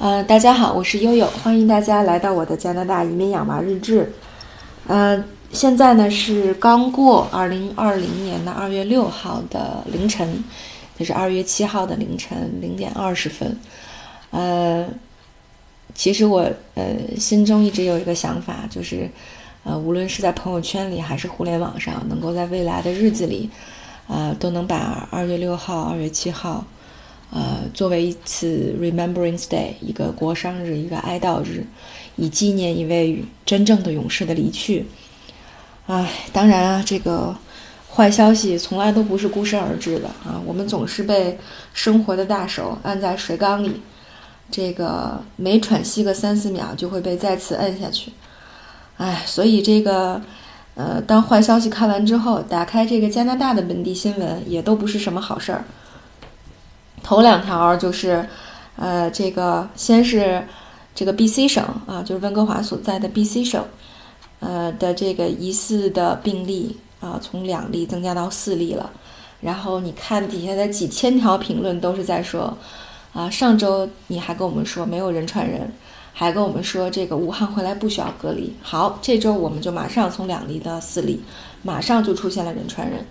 呃，大家好，我是悠悠，欢迎大家来到我的加拿大移民养娃日志。呃，现在呢是刚过二零二零年的二月六号的凌晨，就是二月七号的凌晨零点二十分。呃，其实我呃心中一直有一个想法，就是呃，无论是在朋友圈里还是互联网上，能够在未来的日子里，呃，都能把二月六号、二月七号。呃，作为一次 Remembrance Day，一个国殇日，一个哀悼日，以纪念一位真正的勇士的离去。唉，当然啊，这个坏消息从来都不是孤身而至的啊，我们总是被生活的大手按在水缸里，这个每喘息个三四秒就会被再次摁下去。唉，所以这个呃，当坏消息看完之后，打开这个加拿大的本地新闻，也都不是什么好事儿。头两条就是，呃，这个先是这个 B.C 省啊，就是温哥华所在的 B.C 省，呃的这个疑似的病例啊，从两例增加到四例了。然后你看底下的几千条评论都是在说，啊，上周你还跟我们说没有人传人，还跟我们说这个武汉回来不需要隔离。好，这周我们就马上从两例到四例，马上就出现了人传人。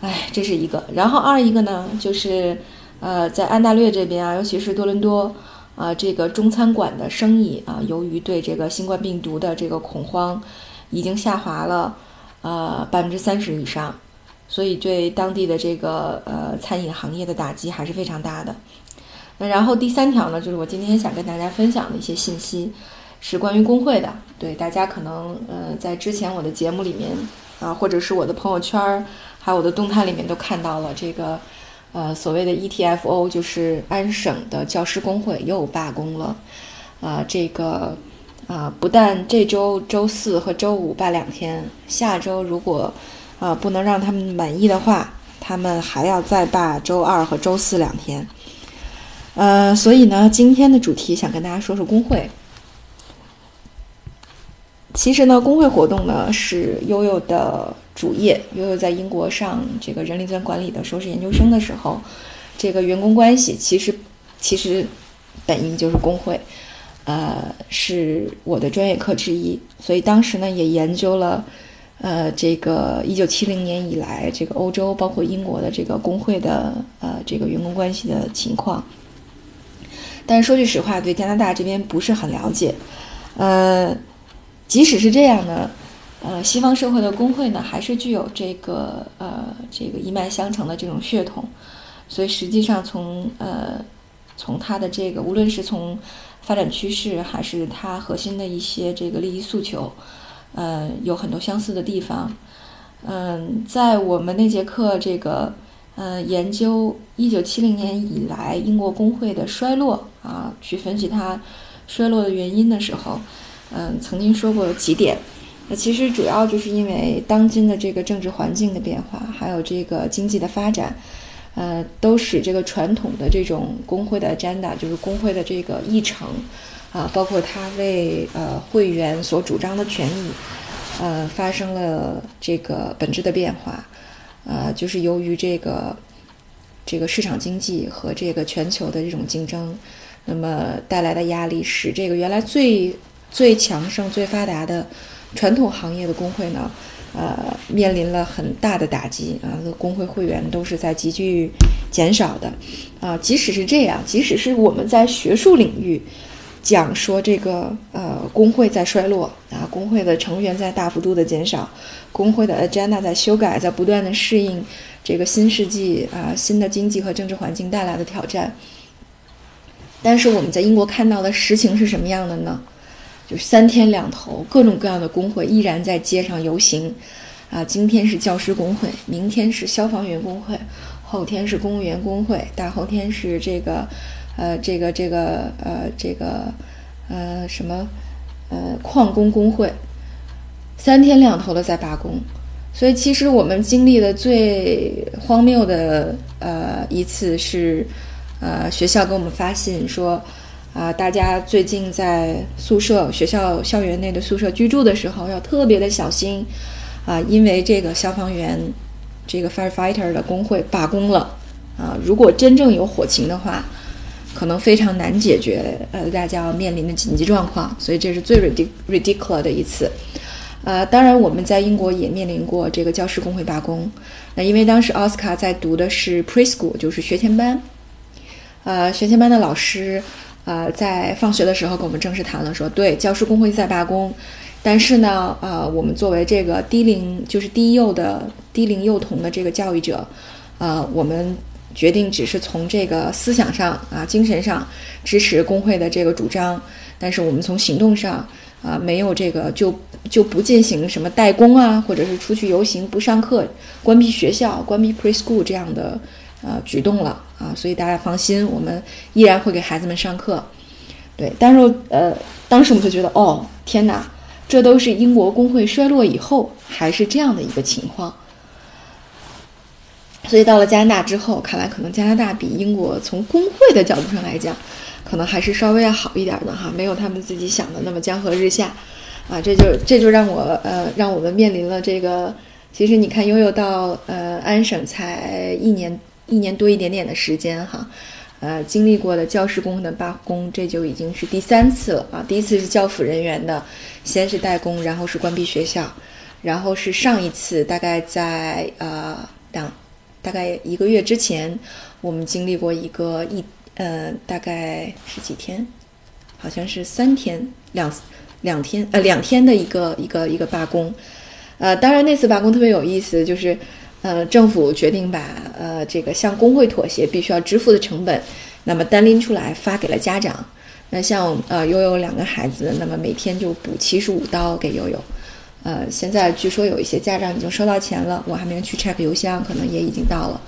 哎，这是一个。然后二一个呢，就是。呃，在安大略这边啊，尤其是多伦多，啊，这个中餐馆的生意啊，由于对这个新冠病毒的这个恐慌，已经下滑了，呃，百分之三十以上，所以对当地的这个呃餐饮行业的打击还是非常大的。那然后第三条呢，就是我今天想跟大家分享的一些信息，是关于工会的。对大家可能呃在之前我的节目里面啊，或者是我的朋友圈儿，还有我的动态里面都看到了这个。呃，所谓的 ETFO 就是安省的教师工会又罢工了，啊，这个啊，不但这周周四和周五罢两天，下周如果啊不能让他们满意的话，他们还要再罢周二和周四两天。呃，所以呢，今天的主题想跟大家说说工会。其实呢，工会活动呢是悠悠的。主业，悠悠在英国上这个人力资源管理的硕士研究生的时候，这个员工关系其实其实本意就是工会，呃，是我的专业课之一。所以当时呢也研究了，呃，这个一九七零年以来这个欧洲包括英国的这个工会的呃这个员工关系的情况。但是说句实话，对加拿大这边不是很了解，呃，即使是这样呢。呃，西方社会的工会呢，还是具有这个呃这个一脉相承的这种血统，所以实际上从呃从它的这个无论是从发展趋势，还是它核心的一些这个利益诉求，呃，有很多相似的地方。嗯，在我们那节课这个呃研究一九七零年以来英国工会的衰落啊，去分析它衰落的原因的时候，嗯，曾经说过几点。那其实主要就是因为当今的这个政治环境的变化，还有这个经济的发展，呃，都使这个传统的这种工会的 agenda，就是工会的这个议程，啊，包括他为呃会员所主张的权益，呃，发生了这个本质的变化，呃，就是由于这个这个市场经济和这个全球的这种竞争，那么带来的压力，使这个原来最最强盛、最发达的。传统行业的工会呢，呃，面临了很大的打击啊，工会会员都是在急剧减少的，啊，即使是这样，即使是我们在学术领域讲说这个呃工会在衰落啊，工会的成员在大幅度的减少，工会的 agenda 在修改，在不断的适应这个新世纪啊新的经济和政治环境带来的挑战，但是我们在英国看到的实情是什么样的呢？就是三天两头，各种各样的工会依然在街上游行，啊，今天是教师工会，明天是消防员工会，后天是公务员工会，大后天是这个，呃，这个这个呃这个呃什么呃矿工工会，三天两头的在罢工，所以其实我们经历的最荒谬的呃一次是，呃学校给我们发信说。啊，大家最近在宿舍、学校校园内的宿舍居住的时候，要特别的小心，啊，因为这个消防员，这个 firefighter 的工会罢工了，啊，如果真正有火情的话，可能非常难解决，呃，大家要面临的紧急状况，所以这是最 ridic ridiculous 的一次。呃，当然我们在英国也面临过这个教师工会罢工，那因为当时奥斯卡在读的是 preschool，就是学前班，呃，学前班的老师，呃，在放学的时候跟我们正式谈了，说对，教师工会在罢工，但是呢，呃，我们作为这个低龄就是低幼的低龄幼童的这个教育者，呃，我们决定只是从这个思想上啊，精神上支持工会的这个主张，但是我们从行动上。啊，没有这个就就不进行什么代工啊，或者是出去游行、不上课、关闭学校、关闭 preschool 这样的呃举动了啊，所以大家放心，我们依然会给孩子们上课。对，但是呃，当时我们就觉得，哦，天哪，这都是英国工会衰落以后还是这样的一个情况。所以到了加拿大之后，看来可能加拿大比英国从工会的角度上来讲。可能还是稍微要好一点的哈，没有他们自己想的那么江河日下，啊，这就这就让我呃让我们面临了这个，其实你看悠悠到呃安省才一年一年多一点点的时间哈，呃经历过的教师工的罢工，这就已经是第三次了啊，第一次是教辅人员的，先是代工，然后是关闭学校，然后是上一次大概在呃两大概一个月之前，我们经历过一个一。呃，大概是几天？好像是三天，两两天，呃，两天的一个一个一个罢工。呃，当然那次罢工特别有意思，就是呃，政府决定把呃这个向工会妥协必须要支付的成本，那么单拎出来发给了家长。那像呃悠悠两个孩子，那么每天就补七十五刀给悠悠。呃，现在据说有一些家长已经收到钱了，我还没有去 check 邮箱，可能也已经到了。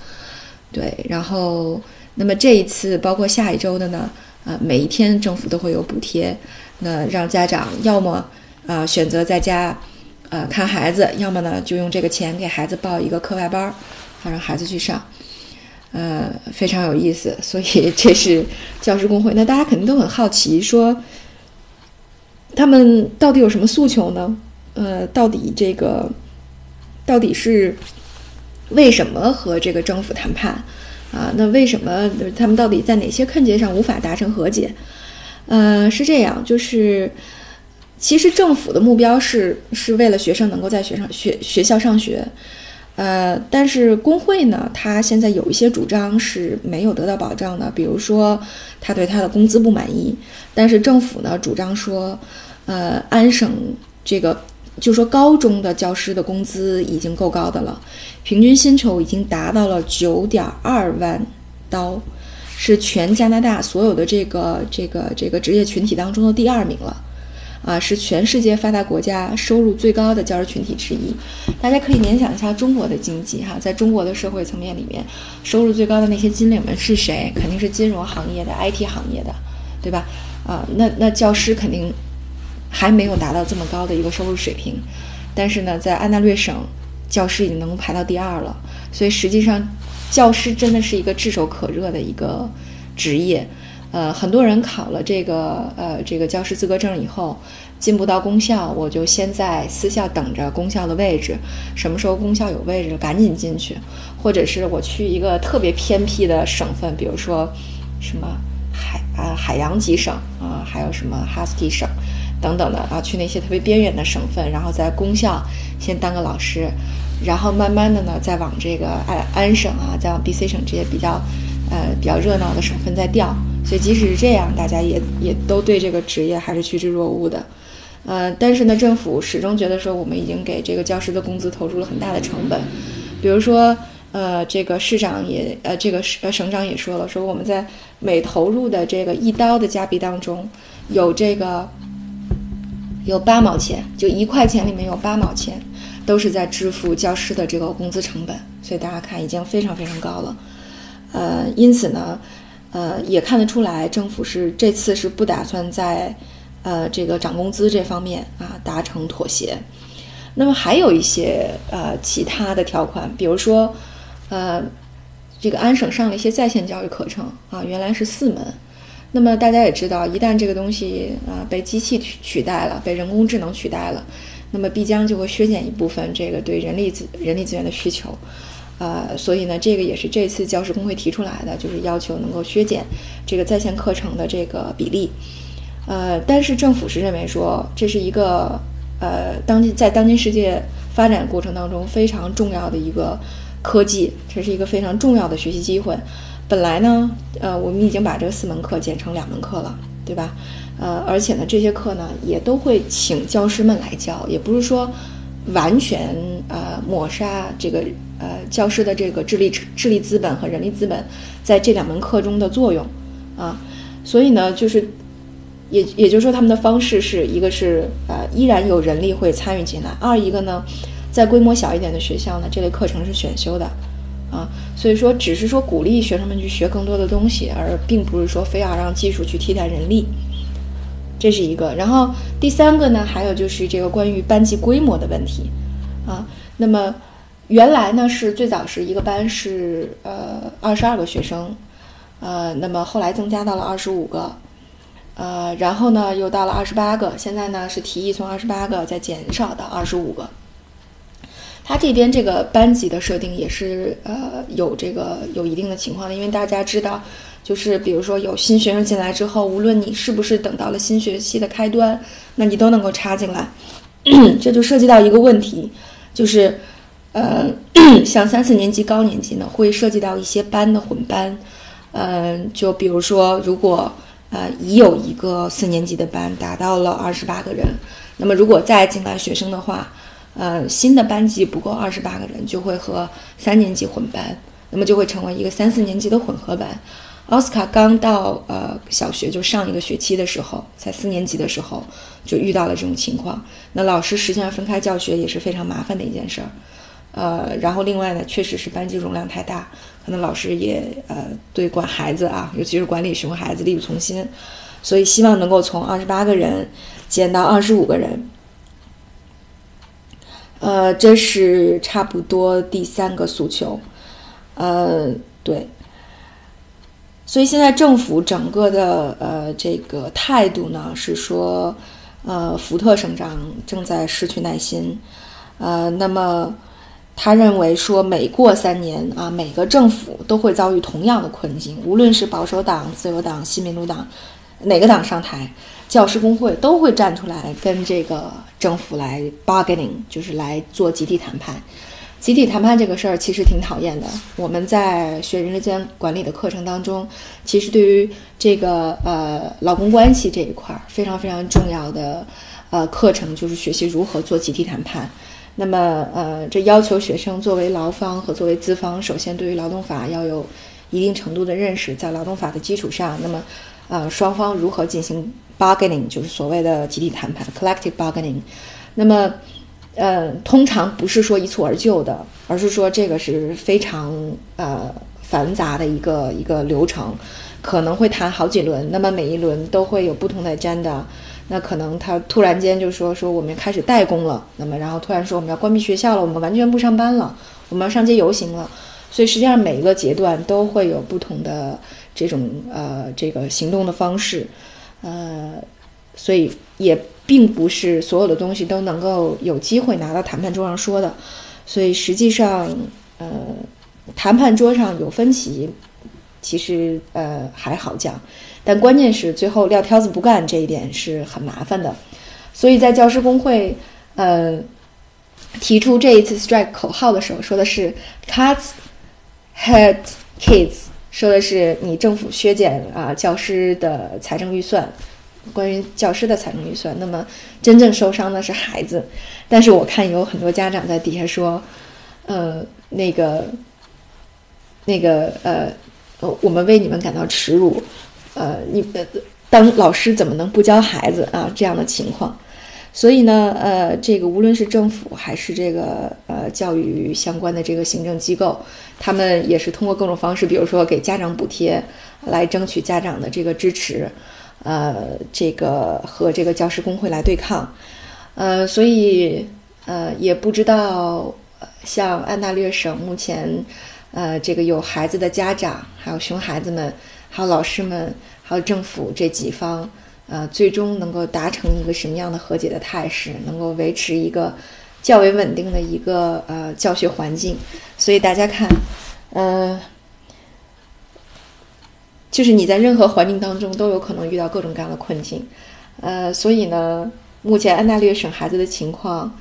对，然后。那么这一次，包括下一周的呢，呃，每一天政府都会有补贴，那让家长要么啊选择在家，呃看孩子，要么呢就用这个钱给孩子报一个课外班儿，好让孩子去上，呃，非常有意思。所以这是教师工会，那大家肯定都很好奇，说他们到底有什么诉求呢？呃，到底这个到底是为什么和这个政府谈判？啊，那为什么他们到底在哪些困节上无法达成和解？呃，是这样，就是其实政府的目标是是为了学生能够在学上学学校上学，呃，但是工会呢，他现在有一些主张是没有得到保障的，比如说他对他的工资不满意，但是政府呢主张说，呃，安省这个。就说高中的教师的工资已经够高的了，平均薪酬已经达到了九点二万刀，是全加拿大所有的这个这个这个职业群体当中的第二名了，啊，是全世界发达国家收入最高的教师群体之一。大家可以联想一下中国的经济哈，在中国的社会层面里面，收入最高的那些金领们是谁？肯定是金融行业的、IT 行业的，对吧？啊，那那教师肯定。还没有达到这么高的一个收入水平，但是呢，在安大略省，教师已经能够排到第二了。所以实际上，教师真的是一个炙手可热的一个职业。呃，很多人考了这个呃这个教师资格证以后，进不到公校，我就先在私校等着公校的位置。什么时候公校有位置，赶紧进去。或者是我去一个特别偏僻的省份，比如说什么海啊海洋级省啊，还有什么哈斯基省。等等的啊，去那些特别边远的省份，然后在公校先当个老师，然后慢慢的呢，再往这个安安省啊，再往 BC 省这些比较呃比较热闹的省份再调。所以即使是这样，大家也也都对这个职业还是趋之若鹜的。呃，但是呢，政府始终觉得说，我们已经给这个教师的工资投入了很大的成本。比如说，呃，这个市长也呃，这个省省长也说了，说我们在每投入的这个一刀的加币当中，有这个。有八毛钱，就一块钱里面有八毛钱，都是在支付教师的这个工资成本，所以大家看已经非常非常高了。呃，因此呢，呃，也看得出来政府是这次是不打算在呃这个涨工资这方面啊达成妥协。那么还有一些呃其他的条款，比如说呃这个安省上了一些在线教育课程啊，原来是四门。那么大家也知道，一旦这个东西啊被机器取取代了，被人工智能取代了，那么必将就会削减一部分这个对人力资人力资源的需求，呃，所以呢，这个也是这次教师工会提出来的，就是要求能够削减这个在线课程的这个比例。呃，但是政府是认为说这是一个呃当今在当今世界发展过程当中非常重要的一个科技，这是一个非常重要的学习机会。本来呢，呃，我们已经把这四门课减成两门课了，对吧？呃，而且呢，这些课呢也都会请教师们来教，也不是说完全呃抹杀这个呃教师的这个智力智力资本和人力资本在这两门课中的作用啊。所以呢，就是也也就是说，他们的方式是一个是呃依然有人力会参与进来，二一个呢，在规模小一点的学校呢，这类课程是选修的啊。所以说，只是说鼓励学生们去学更多的东西，而并不是说非要让技术去替代人力。这是一个，然后第三个呢，还有就是这个关于班级规模的问题，啊，那么原来呢是最早是一个班是呃二十二个学生，呃，那么后来增加到了二十五个，呃，然后呢又到了二十八个，现在呢是提议从二十八个再减少到二十五个。他这边这个班级的设定也是呃有这个有一定的情况的，因为大家知道。就是比如说有新学生进来之后，无论你是不是等到了新学期的开端，那你都能够插进来，这就涉及到一个问题，就是，呃，像三四年级高年级呢，会涉及到一些班的混班，嗯，就比如说如果呃已有一个四年级的班达到了二十八个人，那么如果再进来学生的话，呃，新的班级不够二十八个人，就会和三年级混班，那么就会成为一个三四年级的混合班。奥斯卡刚到呃小学就上一个学期的时候，才四年级的时候就遇到了这种情况。那老师实际上分开教学也是非常麻烦的一件事儿，呃，然后另外呢，确实是班级容量太大，可能老师也呃对管孩子啊，尤其是管理熊孩子力不从心，所以希望能够从二十八个人减到二十五个人。呃，这是差不多第三个诉求，呃，对。所以现在政府整个的呃这个态度呢是说，呃福特省长正在失去耐心，呃那么他认为说每过三年啊每个政府都会遭遇同样的困境，无论是保守党、自由党、新民主党哪个党上台，教师工会都会站出来跟这个政府来 bargaining，就是来做集体谈判。集体谈判这个事儿其实挺讨厌的。我们在学人力资源管理的课程当中，其实对于这个呃劳工关系这一块儿非常非常重要的呃课程，就是学习如何做集体谈判。那么呃，这要求学生作为劳方和作为资方，首先对于劳动法要有一定程度的认识，在劳动法的基础上，那么呃双方如何进行 bargaining，就是所谓的集体谈判 （collective bargaining）。那么呃，通常不是说一蹴而就的，而是说这个是非常呃繁杂的一个一个流程，可能会谈好几轮，那么每一轮都会有不同的 agenda，那可能他突然间就说说我们开始代工了，那么然后突然说我们要关闭学校了，我们完全不上班了，我们要上街游行了，所以实际上每一个阶段都会有不同的这种呃这个行动的方式，呃，所以也。并不是所有的东西都能够有机会拿到谈判桌上说的，所以实际上，呃，谈判桌上有分歧，其实呃还好讲，但关键是最后撂挑子不干这一点是很麻烦的。所以在教师工会呃提出这一次 strike 口号的时候，说的是 cuts hurt kids，说的是你政府削减啊教师的财政预算。关于教师的财政预算，那么真正受伤的是孩子。但是我看有很多家长在底下说，呃，那个，那个，呃，我们为你们感到耻辱。呃，你当老师怎么能不教孩子啊？这样的情况。所以呢，呃，这个无论是政府还是这个呃教育相关的这个行政机构，他们也是通过各种方式，比如说给家长补贴，来争取家长的这个支持。呃，这个和这个教师工会来对抗，呃，所以呃，也不知道像安大略省目前，呃，这个有孩子的家长，还有熊孩子们，还有老师们，还有政府这几方，呃，最终能够达成一个什么样的和解的态势，能够维持一个较为稳定的一个呃教学环境，所以大家看，呃，就是你在任何环境当中都有可能遇到各种各样的困境，呃，所以呢，目前安大略省孩子的情况，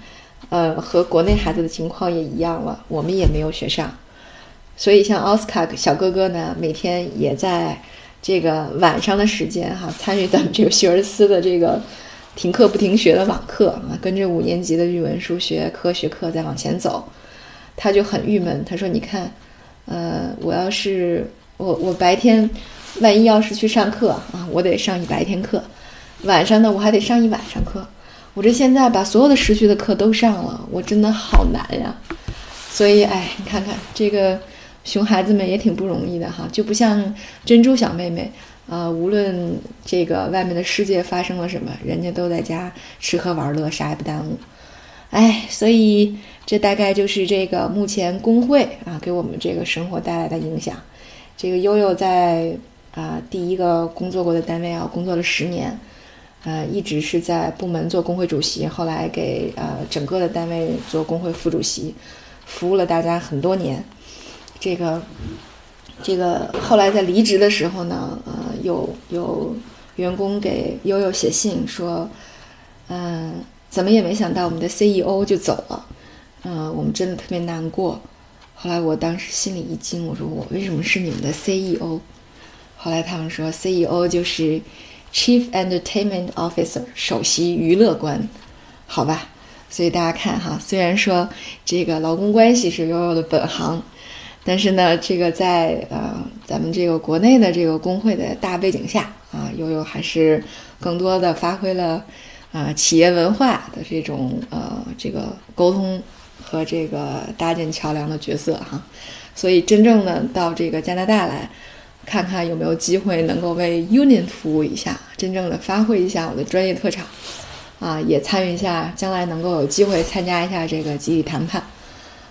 呃，和国内孩子的情况也一样了，我们也没有学上，所以像奥斯卡小哥哥呢，每天也在这个晚上的时间哈，参与咱们这个学而思的这个。停课不停学的网课啊，跟着五年级的语文、数学、科学课在往前走，他就很郁闷。他说：“你看，呃，我要是我我白天万一要是去上课啊，我得上一白天课；晚上呢，我还得上一晚上课。我这现在把所有的时序的课都上了，我真的好难呀。所以，哎，你看看这个熊孩子们也挺不容易的哈，就不像珍珠小妹妹。”啊，无论这个外面的世界发生了什么，人家都在家吃喝玩乐，啥也不耽误。哎，所以这大概就是这个目前工会啊给我们这个生活带来的影响。这个悠悠在啊第一个工作过的单位啊工作了十年，呃，一直是在部门做工会主席，后来给呃整个的单位做工会副主席，服务了大家很多年。这个。这个后来在离职的时候呢，呃，有有员工给悠悠写信说，嗯，怎么也没想到我们的 CEO 就走了，嗯，我们真的特别难过。后来我当时心里一惊，我说我为什么是你们的 CEO？后来他们说 CEO 就是 Chief Entertainment Officer，首席娱乐官，好吧。所以大家看哈，虽然说这个劳工关系是悠悠的本行。但是呢，这个在呃咱们这个国内的这个工会的大背景下啊，悠悠还是更多的发挥了啊企业文化的这种呃这个沟通和这个搭建桥梁的角色哈。所以真正的到这个加拿大来看看有没有机会能够为 Union 服务一下，真正的发挥一下我的专业特长啊，也参与一下，将来能够有机会参加一下这个集体谈判。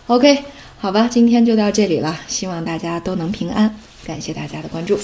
OK。好吧，今天就到这里了，希望大家都能平安，感谢大家的关注。